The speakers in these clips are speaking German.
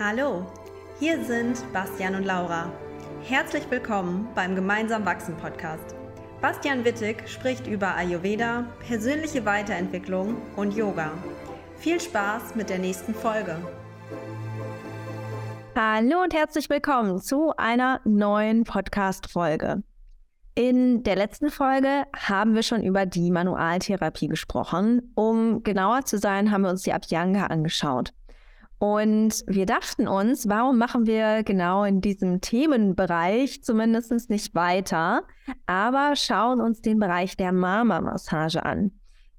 Hallo, hier sind Bastian und Laura. Herzlich willkommen beim Gemeinsam Wachsen Podcast. Bastian Wittig spricht über Ayurveda, persönliche Weiterentwicklung und Yoga. Viel Spaß mit der nächsten Folge. Hallo und herzlich willkommen zu einer neuen Podcast-Folge. In der letzten Folge haben wir schon über die Manualtherapie gesprochen. Um genauer zu sein, haben wir uns die Abhyanga angeschaut. Und wir dachten uns, warum machen wir genau in diesem Themenbereich zumindest nicht weiter, aber schauen uns den Bereich der Mama-Massage an.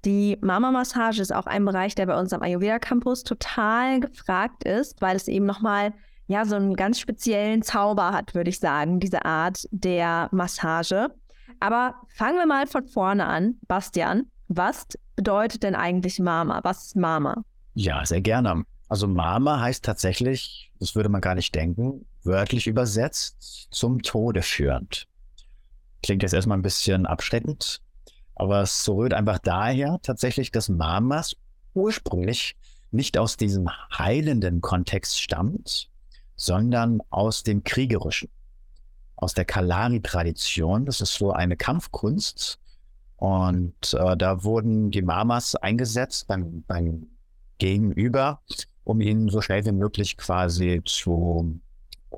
Die Mama-Massage ist auch ein Bereich, der bei uns am Ayurveda Campus total gefragt ist, weil es eben nochmal ja so einen ganz speziellen Zauber hat, würde ich sagen, diese Art der Massage. Aber fangen wir mal von vorne an. Bastian, was bedeutet denn eigentlich Mama? Was ist Mama? Ja, sehr gerne. Also Mama heißt tatsächlich, das würde man gar nicht denken, wörtlich übersetzt zum Tode führend. Klingt jetzt erstmal ein bisschen abschreckend, aber es rührt einfach daher tatsächlich, dass Mamas ursprünglich nicht aus diesem heilenden Kontext stammt, sondern aus dem kriegerischen, aus der Kalari-Tradition. Das ist so eine Kampfkunst. Und äh, da wurden die Mamas eingesetzt beim, beim Gegenüber, um ihn so schnell wie möglich quasi zu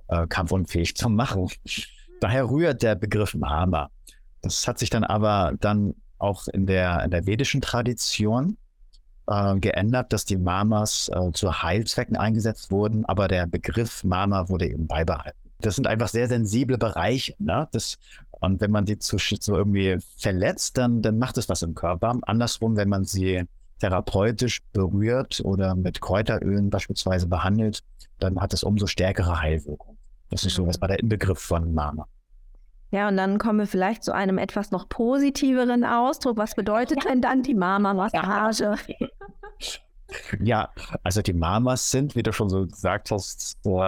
äh, kampfunfähig zu machen. Daher rührt der Begriff Mama. Das hat sich dann aber dann auch in der, in der vedischen Tradition äh, geändert, dass die Mamas äh, zu Heilzwecken eingesetzt wurden, aber der Begriff Mama wurde eben beibehalten. Das sind einfach sehr sensible Bereiche. Ne? Das, und wenn man die zu, so irgendwie verletzt, dann, dann macht es was im Körper. Andersrum, wenn man sie therapeutisch berührt oder mit Kräuterölen beispielsweise behandelt, dann hat es umso stärkere Heilwirkung. Das ist so was bei der Inbegriff von Mama. Ja, und dann kommen wir vielleicht zu einem etwas noch positiveren Ausdruck. Was bedeutet denn dann die Mama-Massage? Ja, also die Mamas sind, wie du schon so gesagt hast, so,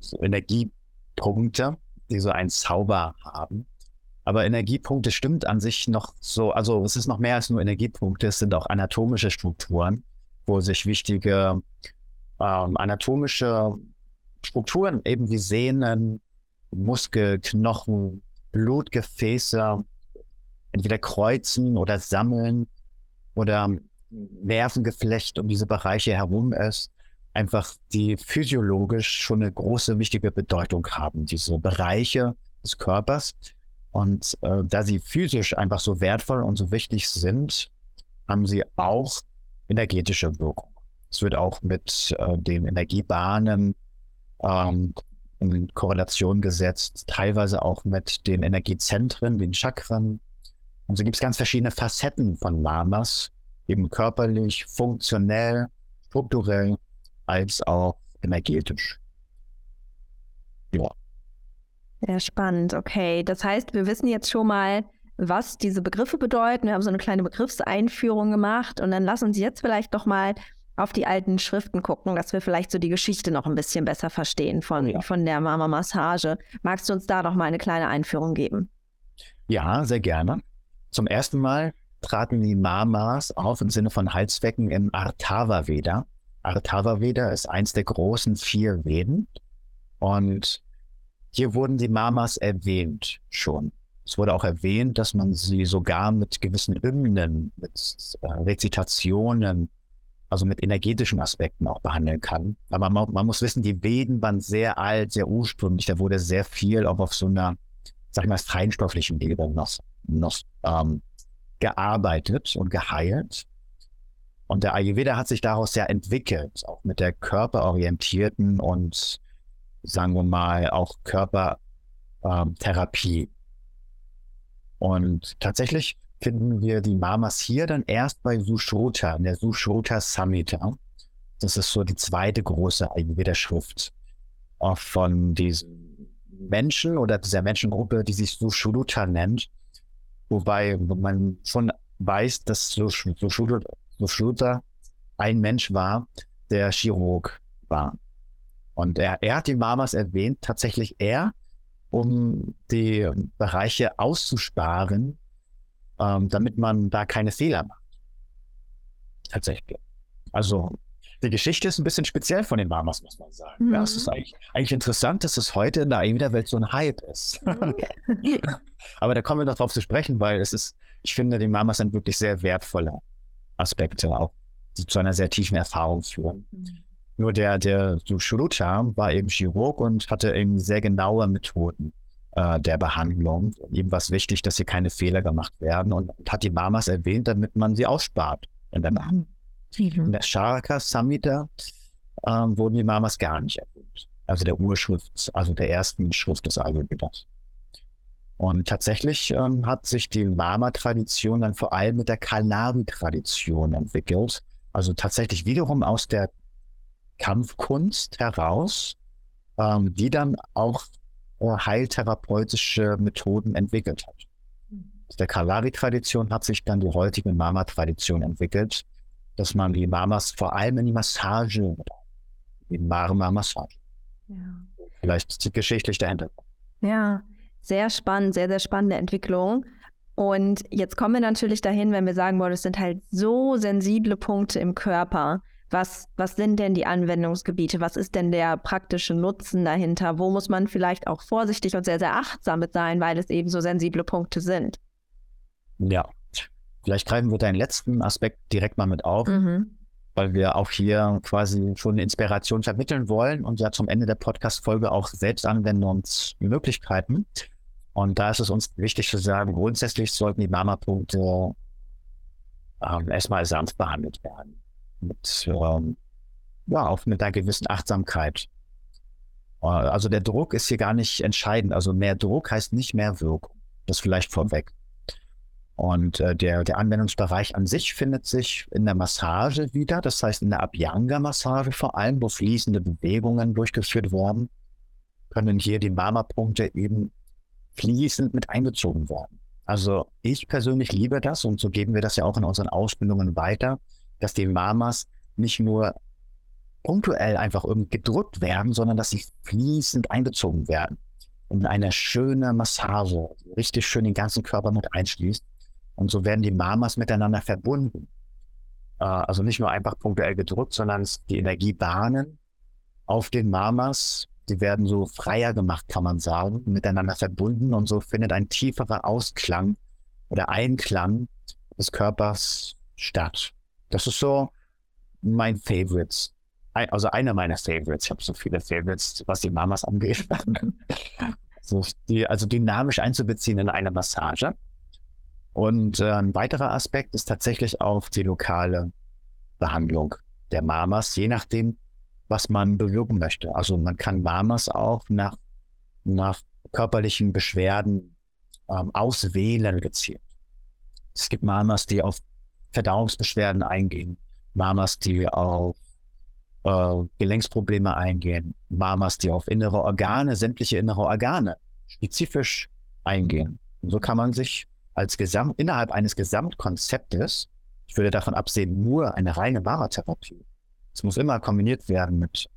so Energiepunkte, die so einen Zauber haben. Aber Energiepunkte stimmt an sich noch so, also es ist noch mehr als nur Energiepunkte, es sind auch anatomische Strukturen, wo sich wichtige ähm, anatomische Strukturen, eben wie Sehnen, Muskel, Knochen, Blutgefäße, entweder kreuzen oder sammeln oder Nervengeflecht um diese Bereiche herum ist, einfach die physiologisch schon eine große, wichtige Bedeutung haben, diese Bereiche des Körpers. Und äh, da sie physisch einfach so wertvoll und so wichtig sind, haben sie auch energetische Wirkung. Es wird auch mit äh, den Energiebahnen ähm, in Korrelation gesetzt, teilweise auch mit den Energiezentren, den Chakren. Und so gibt es ganz verschiedene Facetten von Lamas, eben körperlich, funktionell, strukturell, als auch energetisch. Ja. Sehr spannend, okay. Das heißt, wir wissen jetzt schon mal, was diese Begriffe bedeuten. Wir haben so eine kleine Begriffseinführung gemacht und dann lass uns jetzt vielleicht doch mal auf die alten Schriften gucken, dass wir vielleicht so die Geschichte noch ein bisschen besser verstehen von, ja. von der Mama-Massage. Magst du uns da noch mal eine kleine Einführung geben? Ja, sehr gerne. Zum ersten Mal traten die Mamas auf im Sinne von Heilzwecken im Artava Veda. Artava Veda ist eins der großen vier Veden und hier wurden die Mamas erwähnt schon. Es wurde auch erwähnt, dass man sie sogar mit gewissen Hymnen, mit äh, Rezitationen, also mit energetischen Aspekten auch behandeln kann. Aber man, man, muss wissen, die Veden waren sehr alt, sehr ursprünglich. Da wurde sehr viel auch auf so einer, sag ich mal, feinstofflichen Ebene noch, noch ähm, gearbeitet und geheilt. Und der Ayurveda hat sich daraus ja entwickelt, auch mit der körperorientierten und sagen wir mal, auch Körpertherapie. Und tatsächlich finden wir die Mamas hier dann erst bei Sushruta, in der Sushruta Samhita. Das ist so die zweite große Ayurveda-Schrift von diesen Menschen oder dieser Menschengruppe, die sich Sushruta nennt. Wobei man schon weiß, dass Sushruta ein Mensch war, der Chirurg war. Und er, er hat die Mamas erwähnt, tatsächlich er, um die Bereiche auszusparen, ähm, damit man da keine Fehler macht. Tatsächlich. Also die Geschichte ist ein bisschen speziell von den Mamas, muss man sagen. Mhm. Ja, es ist eigentlich, eigentlich interessant, dass es heute in der Ayurveda-Welt so ein Hype ist. Mhm. Aber da kommen wir noch drauf zu sprechen, weil es ist, ich finde, die Mamas sind wirklich sehr wertvolle Aspekte, auch die zu einer sehr tiefen Erfahrung führen. Mhm. Nur der, der so Shurucha war eben Chirurg und hatte eben sehr genaue Methoden äh, der Behandlung. Ihm war es wichtig, dass hier keine Fehler gemacht werden und, hat die Mamas erwähnt, damit man sie ausspart in der Behandlung. In der Sharaka Samhita ähm, wurden die Mamas gar nicht erwähnt. Also der Urschrift, also der ersten Schrift des Ayurvedas. Und tatsächlich ähm, hat sich die Mama-Tradition dann vor allem mit der Kalari-Tradition entwickelt. Also tatsächlich wiederum aus der Kampfkunst heraus, ähm, die dann auch äh, heiltherapeutische Methoden entwickelt hat. Aus der Kalari-Tradition hat sich dann die heutige Mama-Tradition entwickelt, dass man die Mamas vor allem in die Massage, die Marma-Massage. Ja. Vielleicht geschichtlich dahinter. Ja, sehr spannend, sehr, sehr spannende Entwicklung. Und jetzt kommen wir natürlich dahin, wenn wir sagen, boah, das sind halt so sensible Punkte im Körper. Was, was sind denn die Anwendungsgebiete? Was ist denn der praktische Nutzen dahinter? Wo muss man vielleicht auch vorsichtig und sehr, sehr achtsam mit sein, weil es eben so sensible Punkte sind? Ja, vielleicht greifen wir deinen letzten Aspekt direkt mal mit auf, mhm. weil wir auch hier quasi schon Inspiration vermitteln wollen und ja zum Ende der Podcast-Folge auch Selbstanwendungsmöglichkeiten. Und da ist es uns wichtig zu sagen, grundsätzlich sollten die Mama-Punkte ähm, erstmal sanft behandelt werden. Mit, ähm, ja, auch mit einer gewissen Achtsamkeit. Äh, also der Druck ist hier gar nicht entscheidend. Also mehr Druck heißt nicht mehr Wirkung. Das vielleicht vorweg. Und äh, der, der Anwendungsbereich an sich findet sich in der Massage wieder, das heißt in der Abhyanga-Massage vor allem, wo fließende Bewegungen durchgeführt werden, können hier die Mama-Punkte eben fließend mit einbezogen worden. Also ich persönlich liebe das und so geben wir das ja auch in unseren Ausbildungen weiter, dass die Mamas nicht nur punktuell einfach gedrückt werden, sondern dass sie fließend einbezogen werden. Und eine schöne Massage, richtig schön den ganzen Körper mit einschließt. Und so werden die Mamas miteinander verbunden. Äh, also nicht nur einfach punktuell gedrückt, sondern die Energiebahnen auf den Mamas die werden so freier gemacht, kann man sagen, miteinander verbunden und so findet ein tieferer Ausklang oder Einklang des Körpers statt. Das ist so mein Favorites. Also einer meiner Favorites. Ich habe so viele Favorites, was die Mamas angeht. so die, also dynamisch einzubeziehen in eine Massage. Und äh, ein weiterer Aspekt ist tatsächlich auch die lokale Behandlung der Mamas, je nachdem, was man bewirken möchte. Also man kann Mamas auch nach, nach körperlichen Beschwerden ähm, auswählen gezielt. Es gibt Mamas, die auf Verdauungsbeschwerden eingehen, Mamas, die auf äh, Gelenksprobleme eingehen, Mamas, die auf innere Organe, sämtliche innere Organe spezifisch eingehen. Und so kann man sich als Gesamt, innerhalb eines Gesamtkonzeptes, ich würde davon absehen, nur eine reine Mama-Therapie, es muss immer kombiniert werden mit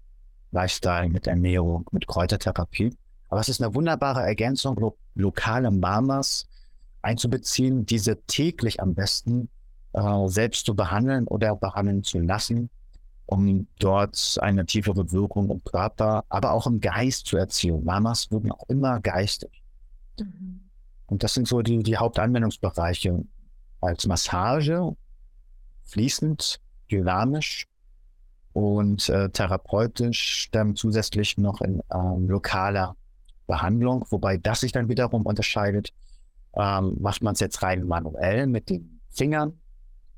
Lifestyle, mit Ernährung, mit Kräutertherapie. Aber es ist eine wunderbare Ergänzung, lo lokale Mamas einzubeziehen, diese täglich am besten äh, selbst zu behandeln oder behandeln zu lassen, um dort eine tiefere Wirkung im Körper, aber auch im Geist zu erzielen. Mamas wirken auch immer geistig. Mhm. Und das sind so die, die Hauptanwendungsbereiche als Massage, fließend, dynamisch und äh, therapeutisch dann zusätzlich noch in ähm, lokaler Behandlung, wobei das sich dann wiederum unterscheidet. Ähm, macht man es jetzt rein manuell mit den Fingern?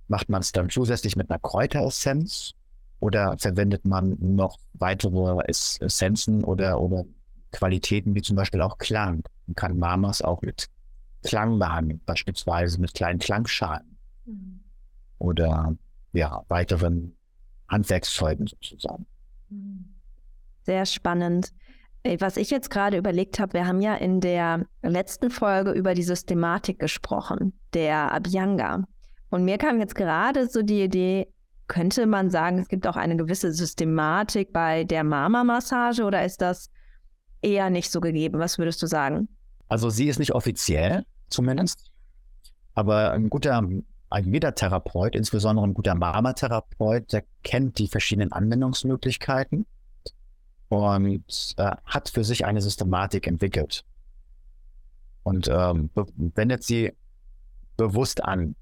Macht man es dann zusätzlich mit einer Kräuteressenz? Oder verwendet man noch weitere Essenzen oder, oder Qualitäten wie zum Beispiel auch Klang? Man kann Mamas auch mit Klang behandeln, beispielsweise mit kleinen Klangschalen. Mhm. Oder ja, weiteren Handwerkszeugen sozusagen. Sehr spannend. Was ich jetzt gerade überlegt habe, wir haben ja in der letzten Folge über die Systematik gesprochen, der Abhyanga. Und mir kam jetzt gerade so die Idee, könnte man sagen, es gibt auch eine gewisse Systematik bei der Mama-Massage oder ist das eher nicht so gegeben? Was würdest du sagen? Also sie ist nicht offiziell, zumindest. Aber ein guter Ayurveda-Therapeut, insbesondere ein guter Mama-Therapeut, der kennt die verschiedenen Anwendungsmöglichkeiten und äh, hat für sich eine Systematik entwickelt und ähm, wendet sie bewusst an.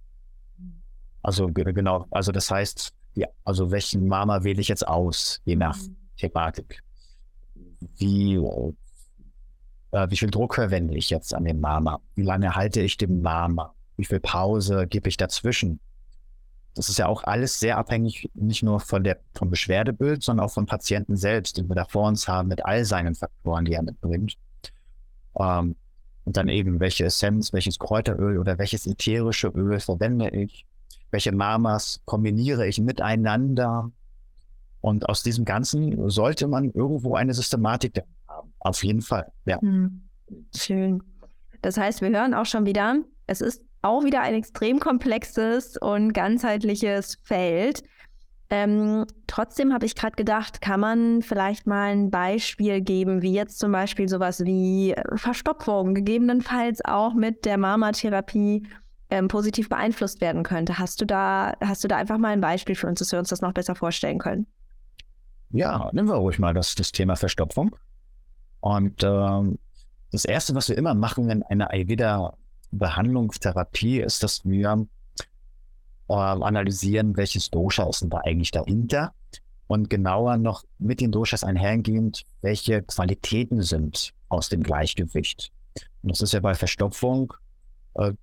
Also genau, also das heißt, ja, also welchen Mama wähle ich jetzt aus, je nach mhm. Thematik. Wie, äh, wie viel Druck verwende ich jetzt an den Mama? Wie lange halte ich dem Mama? Wie viel Pause gebe ich dazwischen? Das ist ja auch alles sehr abhängig, nicht nur von der, vom Beschwerdebild, sondern auch vom Patienten selbst, den wir da vor uns haben, mit all seinen Faktoren, die er mitbringt. Ähm, und dann eben, welche Essenz, welches Kräuteröl oder welches ätherische Öl verwende ich? Welche Mamas kombiniere ich miteinander? Und aus diesem Ganzen sollte man irgendwo eine Systematik haben. Auf jeden Fall, ja. Hm. Schön. Das heißt, wir hören auch schon wieder, es ist auch wieder ein extrem komplexes und ganzheitliches Feld. Ähm, trotzdem habe ich gerade gedacht, kann man vielleicht mal ein Beispiel geben, wie jetzt zum Beispiel sowas wie Verstopfung, gegebenenfalls auch mit der Mama-Therapie ähm, positiv beeinflusst werden könnte. Hast du da, hast du da einfach mal ein Beispiel für uns, dass wir uns das noch besser vorstellen können? Ja, nehmen wir ruhig mal das, das Thema Verstopfung. Und ähm, das Erste, was wir immer machen in einer Ayurveda-Behandlungstherapie, ist, dass wir äh, analysieren, welches Dosha ist denn da eigentlich dahinter und genauer noch mit den Doshas einhergehend, welche Qualitäten sind aus dem Gleichgewicht. Und das ist ja bei Verstopfung äh,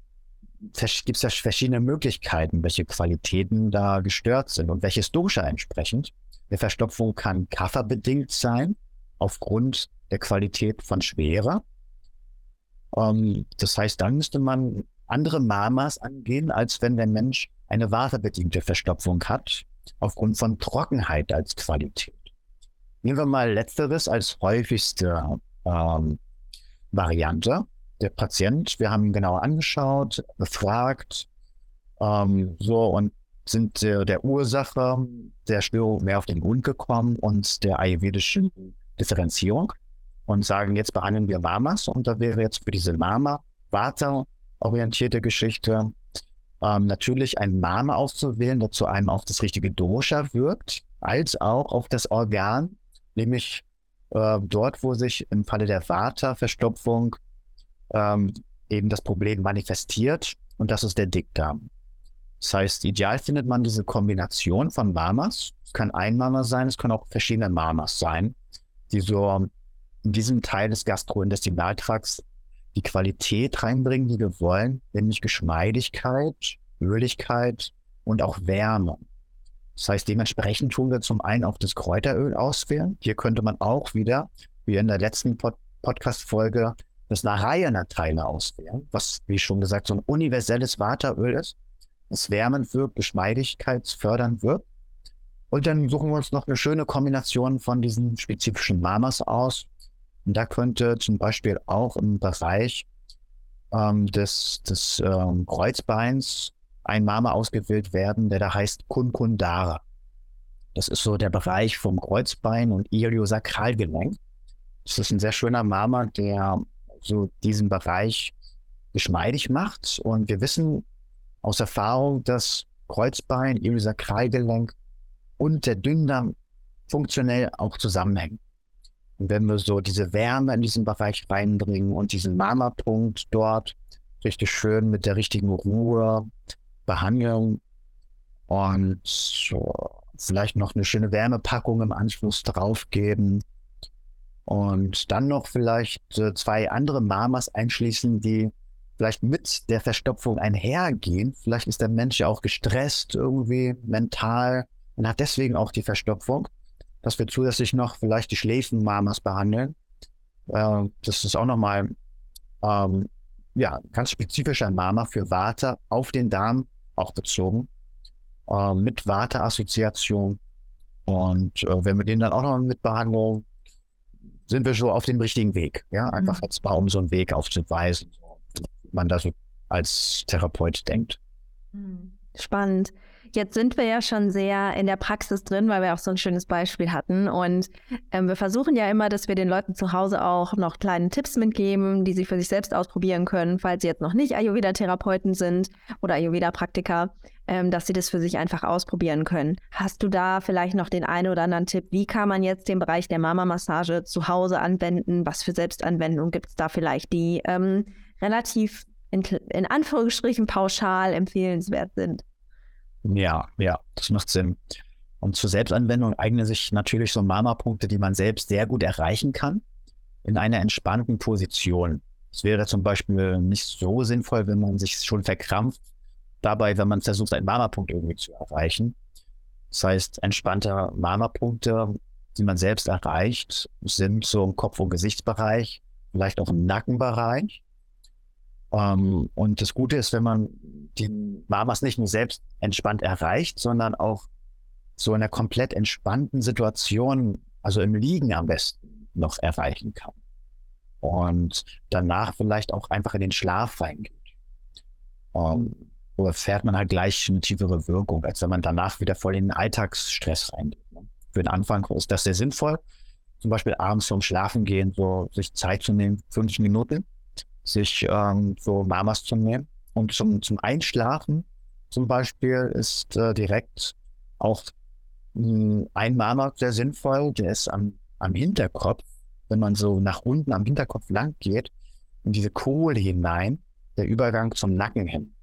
gibt es verschiedene Möglichkeiten, welche Qualitäten da gestört sind und welches Dosha entsprechend. Eine Verstopfung kann kafferbedingt sein, aufgrund der Qualität von Schwere. Ähm, das heißt, dann müsste man andere Mamas angehen, als wenn der Mensch eine wasserbedingte Verstopfung hat, aufgrund von Trockenheit als Qualität. Nehmen wir mal letzteres als häufigste ähm, Variante der Patient. Wir haben ihn genauer angeschaut, befragt, ähm, so und sind äh, der Ursache der Störung mehr auf den Grund gekommen und der ayurvedischen Differenzierung und sagen, jetzt behandeln wir Mamas und da wäre jetzt für diese Mama Vata-orientierte Geschichte ähm, natürlich ein Mama auszuwählen, der zu einem auf das richtige Dosha wirkt, als auch auf das Organ, nämlich äh, dort, wo sich im Falle der Vata-Verstopfung ähm, eben das Problem manifestiert und das ist der Dickdarm. Das heißt, ideal findet man diese Kombination von Mamas. Es kann ein Mama sein, es können auch verschiedene Mamas sein, die so in diesem Teil des Gastrointestinaltrakts die Qualität reinbringen, die wir wollen, nämlich Geschmeidigkeit, Öligkeit und auch Wärme. Das heißt, dementsprechend tun wir zum einen auch das Kräuteröl auswählen. Hier könnte man auch wieder, wie in der letzten Pod Podcast-Folge, das Narayana-Teile auswählen, was, wie schon gesagt, so ein universelles Wateröl ist, das wärmend wirkt, geschmeidigkeitsfördernd wirkt. Und dann suchen wir uns noch eine schöne Kombination von diesen spezifischen Mamas aus. Und da könnte zum Beispiel auch im Bereich ähm, des, des ähm, Kreuzbeins ein Mama ausgewählt werden, der da heißt Kunkundara. Das ist so der Bereich vom Kreuzbein und Iliosakralgelenk. Das ist ein sehr schöner Mama, der so diesen Bereich geschmeidig macht. Und wir wissen aus Erfahrung, dass Kreuzbein, Iliosakralgelenk und der Dünndarm funktionell auch zusammenhängen. Und wenn wir so diese Wärme in diesen Bereich reinbringen und diesen Mama-Punkt dort richtig schön mit der richtigen Ruhe behandeln und so vielleicht noch eine schöne Wärmepackung im Anschluss draufgeben und dann noch vielleicht äh, zwei andere Mamas einschließen, die vielleicht mit der Verstopfung einhergehen. Vielleicht ist der Mensch ja auch gestresst irgendwie mental und hat deswegen auch die Verstopfung dass wir zusätzlich noch vielleicht die Schläfenmamas behandeln. Äh, das ist auch nochmal ähm, ja, ganz spezifischer Mama für Vata auf den Darm auch bezogen, äh, mit Vata-Assoziation. Und äh, wenn wir den dann auch noch mit behandeln, sind wir so auf dem richtigen Weg. Ja, einfach mhm. jetzt mal um so einen Weg aufzuweisen, wie man da so als Therapeut denkt. Mhm. Spannend. Jetzt sind wir ja schon sehr in der Praxis drin, weil wir auch so ein schönes Beispiel hatten. Und ähm, wir versuchen ja immer, dass wir den Leuten zu Hause auch noch kleine Tipps mitgeben, die sie für sich selbst ausprobieren können, falls sie jetzt noch nicht Ayurveda-Therapeuten sind oder Ayurveda-Praktiker, ähm, dass sie das für sich einfach ausprobieren können. Hast du da vielleicht noch den einen oder anderen Tipp? Wie kann man jetzt den Bereich der Mama-Massage zu Hause anwenden? Was für Selbstanwendungen gibt es da vielleicht, die ähm, relativ in, in Anführungsstrichen pauschal empfehlenswert sind? Ja, ja, das macht Sinn. Und zur Selbstanwendung eignen sich natürlich so Mama-Punkte, die man selbst sehr gut erreichen kann, in einer entspannten Position. Es wäre zum Beispiel nicht so sinnvoll, wenn man sich schon verkrampft, dabei, wenn man versucht, einen Mama-Punkt irgendwie zu erreichen. Das heißt, entspannte Mama-Punkte, die man selbst erreicht, sind so im Kopf- und Gesichtsbereich, vielleicht auch im Nackenbereich. Ähm, und das Gute ist, wenn man die Mamas nicht nur selbst entspannt erreicht, sondern auch so in einer komplett entspannten Situation, also im Liegen am besten, noch erreichen kann. Und danach vielleicht auch einfach in den Schlaf reingeht. Um, oder fährt man halt gleich eine tiefere Wirkung, als wenn man danach wieder voll in den Alltagsstress reingeht. Ne? Für den Anfang ist das sehr sinnvoll. Zum Beispiel abends zum Schlafen gehen, so sich Zeit zu nehmen, fünf Minuten, sich ähm, so Mamas zu nehmen. Und zum, zum Einschlafen zum Beispiel ist äh, direkt auch mh, hm, ein Mama sehr sinnvoll, der ist am, am Hinterkopf, wenn man so nach unten am Hinterkopf lang geht, in diese Kohle hinein, der Übergang zum Nacken hin.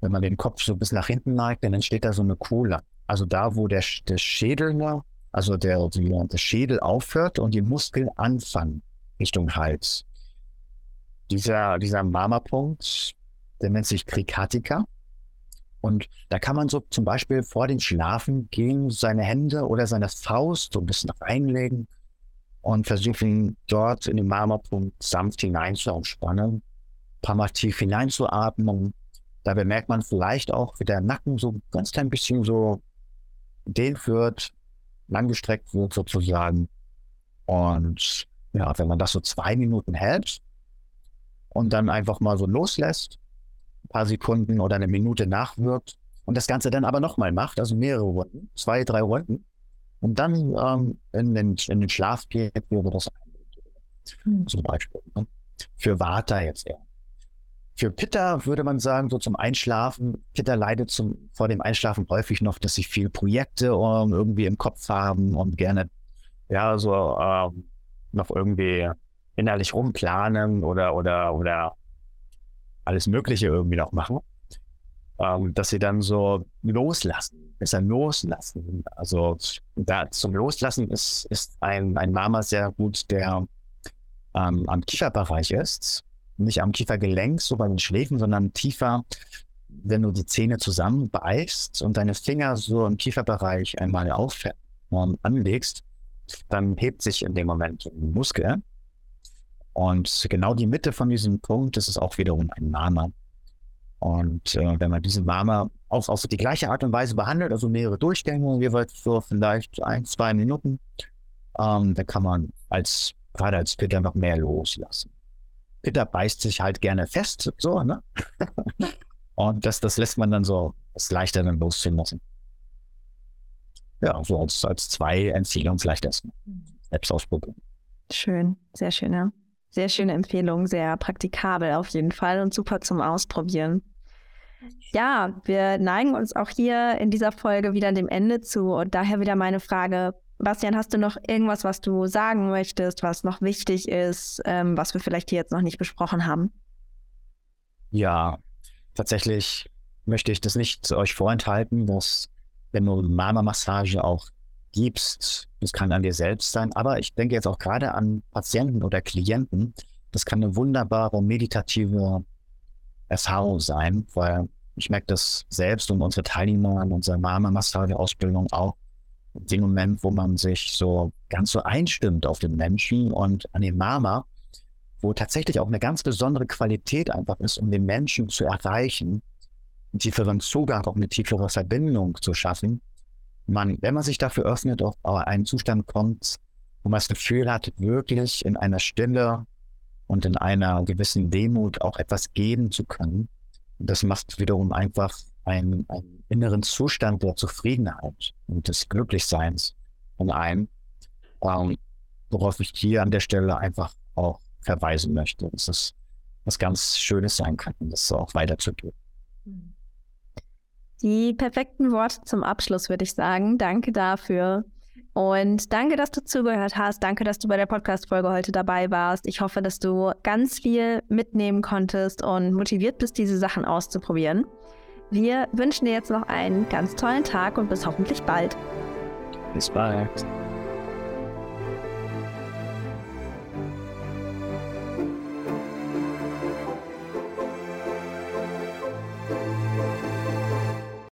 Wenn man den Kopf so bis nach hinten neigt, dann entsteht da so eine Kohle. Also da, wo der, der Schädel, also der, der Schädel aufhört und die Muskeln anfangen Richtung Hals dieser, dieser Mama-Punkt, der nennt sich Krikatika. Und da kann man so zum Beispiel vor dem Schlafen gehen, seine Hände oder seine Faust so ein bisschen reinlegen und versuchen dort in den Marmorpunkt sanft hineinzuentspannen, ein paar Mal tief hineinzuatmen. Da bemerkt man vielleicht auch, wie der Nacken so ganz klein bisschen so dehnt wird, langgestreckt wird sozusagen. Und ja, wenn man das so zwei Minuten hält, und dann einfach mal so loslässt, ein paar Sekunden oder eine Minute nachwirkt und das Ganze dann aber nochmal macht, also mehrere Runden, zwei, drei Runden und dann ähm, in, den, in den Schlaf geht, wäre das mhm. zum Beispiel. Ne? Für Vata jetzt eher. Für Pitta würde man sagen, so zum Einschlafen, Pitta leidet zum, vor dem Einschlafen häufig noch, dass sie viel Projekte um, irgendwie im Kopf haben und gerne ja so ähm, noch irgendwie innerlich rumplanen oder, oder, oder alles Mögliche irgendwie noch machen, ähm, dass sie dann so loslassen, besser loslassen. Also da zum Loslassen ist, ist ein, ein Mama sehr gut, der ähm, am Kieferbereich ist. Nicht am Kiefergelenk, so bei den Schläfen, sondern tiefer, wenn du die Zähne zusammenbeißt und deine Finger so im Kieferbereich einmal auf ähm, anlegst, dann hebt sich in dem Moment ein Muskel und genau die Mitte von diesem Punkt, das ist auch wiederum ein Mama. Und äh, wenn man diese Mama auf, auf die gleiche Art und Weise behandelt, also mehrere Durchgänge, jeweils so vielleicht ein, zwei Minuten, ähm, dann kann man als, gerade als Pitter noch mehr loslassen. Pitter beißt sich halt gerne fest, so, ne? und das, das lässt man dann so, ist leichter dann loszulassen. Ja, so als, als zwei Empfehlungen vielleicht erstmal. Selbst ausprobieren. Schön, sehr schön, ja. Sehr schöne Empfehlung, sehr praktikabel auf jeden Fall und super zum Ausprobieren. Ja, wir neigen uns auch hier in dieser Folge wieder dem Ende zu und daher wieder meine Frage, Bastian, hast du noch irgendwas, was du sagen möchtest, was noch wichtig ist, ähm, was wir vielleicht hier jetzt noch nicht besprochen haben? Ja, tatsächlich möchte ich das nicht euch vorenthalten, dass wenn du Mama-Massage auch gibst. Das kann an dir selbst sein, aber ich denke jetzt auch gerade an Patienten oder Klienten. Das kann eine wunderbare meditative Erfahrung sein, weil ich merke das selbst und unsere Teilnehmer an unserer Mama-Massage-Ausbildung auch. In dem Moment, wo man sich so ganz so einstimmt auf den Menschen und an den Mama, wo tatsächlich auch eine ganz besondere Qualität einfach ist, um den Menschen zu erreichen, einen tieferen Zugang, auch eine tiefere Verbindung zu schaffen, man, wenn man sich dafür öffnet, auf einen Zustand kommt, wo man das Gefühl hat, wirklich in einer Stille und in einer gewissen Demut auch etwas geben zu können. Das macht wiederum einfach einen, einen inneren Zustand der Zufriedenheit und des Glücklichseins in einem, ähm, worauf ich hier an der Stelle einfach auch verweisen möchte, dass es was ganz Schönes sein kann, das auch weiterzugeben. Die perfekten Worte zum Abschluss, würde ich sagen. Danke dafür. Und danke, dass du zugehört hast. Danke, dass du bei der Podcast-Folge heute dabei warst. Ich hoffe, dass du ganz viel mitnehmen konntest und motiviert bist, diese Sachen auszuprobieren. Wir wünschen dir jetzt noch einen ganz tollen Tag und bis hoffentlich bald. Bis bald.